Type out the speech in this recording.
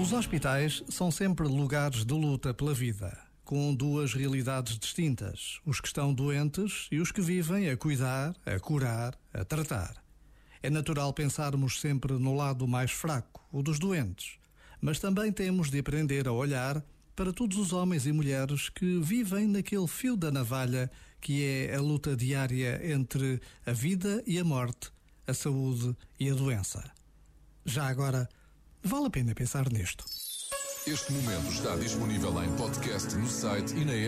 Os hospitais são sempre lugares de luta pela vida, com duas realidades distintas: os que estão doentes e os que vivem a cuidar, a curar, a tratar. É natural pensarmos sempre no lado mais fraco, o dos doentes, mas também temos de aprender a olhar para todos os homens e mulheres que vivem naquele fio da navalha que é a luta diária entre a vida e a morte, a saúde e a doença. Já agora, vale a pena pensar nisto. Este momento está disponível em podcast no site e na app.